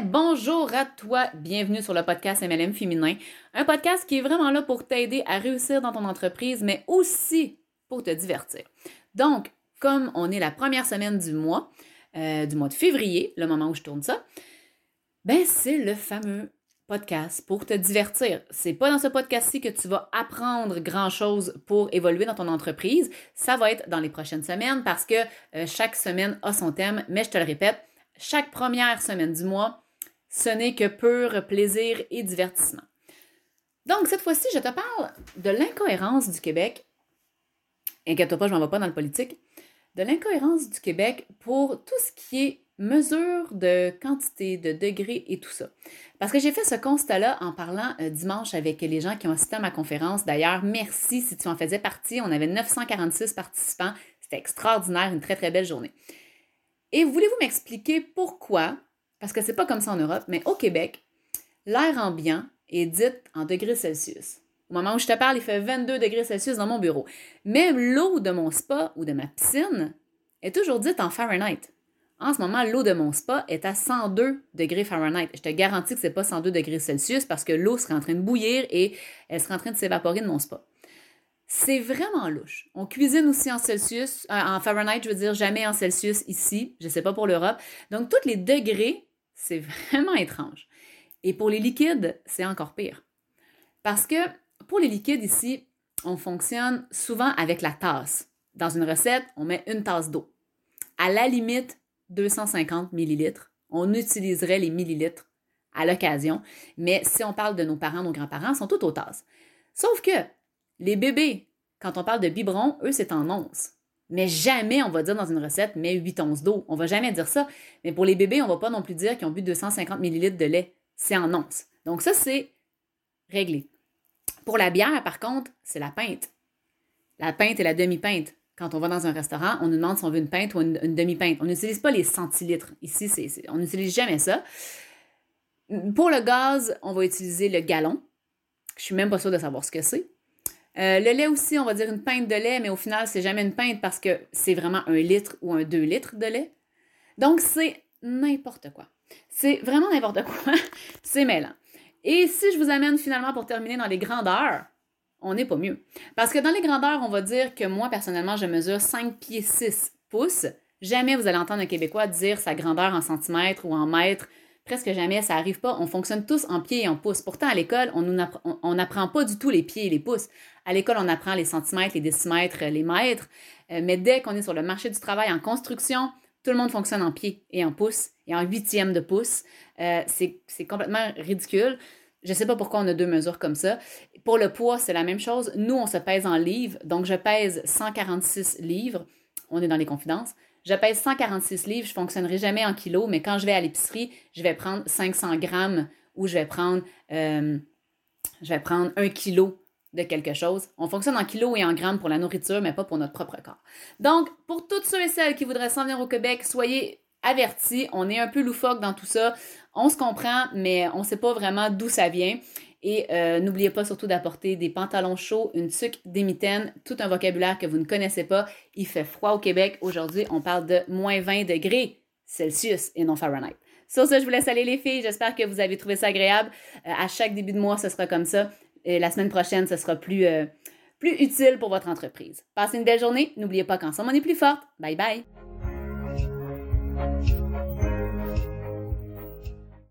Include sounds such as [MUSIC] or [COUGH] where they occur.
Bonjour à toi, bienvenue sur le podcast MLM Féminin, un podcast qui est vraiment là pour t'aider à réussir dans ton entreprise, mais aussi pour te divertir. Donc, comme on est la première semaine du mois, euh, du mois de février, le moment où je tourne ça, ben c'est le fameux podcast pour te divertir. C'est pas dans ce podcast-ci que tu vas apprendre grand-chose pour évoluer dans ton entreprise. Ça va être dans les prochaines semaines parce que euh, chaque semaine a son thème, mais je te le répète, chaque première semaine du mois, ce n'est que pur plaisir et divertissement. Donc, cette fois-ci, je te parle de l'incohérence du Québec. Inquiète-toi pas, je m'en vais pas dans le politique. De l'incohérence du Québec pour tout ce qui est mesure de quantité, de degrés et tout ça. Parce que j'ai fait ce constat-là en parlant euh, dimanche avec les gens qui ont assisté à ma conférence. D'ailleurs, merci si tu en faisais partie. On avait 946 participants. C'était extraordinaire, une très très belle journée. Et voulez-vous m'expliquer pourquoi, parce que c'est pas comme ça en Europe, mais au Québec, l'air ambiant est dit en degrés Celsius. Au moment où je te parle, il fait 22 degrés Celsius dans mon bureau. Même l'eau de mon spa ou de ma piscine est toujours dite en Fahrenheit. En ce moment, l'eau de mon spa est à 102 degrés Fahrenheit. Je te garantis que ce n'est pas 102 degrés Celsius parce que l'eau serait en train de bouillir et elle serait en train de s'évaporer de mon spa. C'est vraiment louche. On cuisine aussi en Celsius, euh, en Fahrenheit, je veux dire, jamais en Celsius ici. Je ne sais pas pour l'Europe. Donc, tous les degrés, c'est vraiment étrange. Et pour les liquides, c'est encore pire. Parce que pour les liquides ici, on fonctionne souvent avec la tasse. Dans une recette, on met une tasse d'eau. À la limite, 250 millilitres. On utiliserait les millilitres à l'occasion. Mais si on parle de nos parents, nos grands-parents, sont tous aux tasses. Sauf que les bébés, quand on parle de biberon, eux, c'est en onces. Mais jamais on va dire dans une recette, mets 8 onces d'eau. On va jamais dire ça. Mais pour les bébés, on va pas non plus dire qu'ils ont bu 250 ml de lait. C'est en onces. Donc ça, c'est réglé. Pour la bière, par contre, c'est la pinte. La pinte et la demi-pinte. Quand on va dans un restaurant, on nous demande si on veut une pinte ou une, demi-pinte. On n'utilise pas les centilitres. Ici, on n'utilise jamais ça. Pour le gaz, on va utiliser le gallon. Je suis même pas sûre de savoir ce que c'est. Euh, le lait aussi, on va dire une pinte de lait, mais au final, c'est jamais une pinte parce que c'est vraiment un litre ou un deux litres de lait. Donc, c'est n'importe quoi. C'est vraiment n'importe quoi. [LAUGHS] c'est mêlant. Et si je vous amène finalement pour terminer dans les grandeurs, on n'est pas mieux. Parce que dans les grandeurs, on va dire que moi, personnellement, je mesure 5 pieds 6 pouces. Jamais vous allez entendre un Québécois dire sa grandeur en centimètres ou en mètres Presque jamais, ça n'arrive pas. On fonctionne tous en pieds et en pouces. Pourtant, à l'école, on n'apprend pas du tout les pieds et les pouces. À l'école, on apprend les centimètres, les décimètres, les mètres. Euh, mais dès qu'on est sur le marché du travail en construction, tout le monde fonctionne en pieds et en pouces et en huitième de pouce. Euh, c'est complètement ridicule. Je ne sais pas pourquoi on a deux mesures comme ça. Pour le poids, c'est la même chose. Nous, on se pèse en livres. Donc, je pèse 146 livres. On est dans les confidences. Je pèse 146 livres, je ne fonctionnerai jamais en kilos, mais quand je vais à l'épicerie, je vais prendre 500 grammes ou je vais prendre, euh, je vais prendre un kilo de quelque chose. On fonctionne en kilos et en grammes pour la nourriture, mais pas pour notre propre corps. Donc, pour toutes ceux et celles qui voudraient s'en venir au Québec, soyez avertis. On est un peu loufoque dans tout ça. On se comprend, mais on ne sait pas vraiment d'où ça vient. Et euh, n'oubliez pas surtout d'apporter des pantalons chauds, une tuque, des mitaines, tout un vocabulaire que vous ne connaissez pas. Il fait froid au Québec. Aujourd'hui, on parle de moins 20 degrés Celsius et non Fahrenheit. Sur ce, je vous laisse aller les filles. J'espère que vous avez trouvé ça agréable. Euh, à chaque début de mois, ce sera comme ça. Et la semaine prochaine, ce sera plus, euh, plus utile pour votre entreprise. Passez une belle journée. N'oubliez pas qu'ensemble, on est plus forte. Bye bye.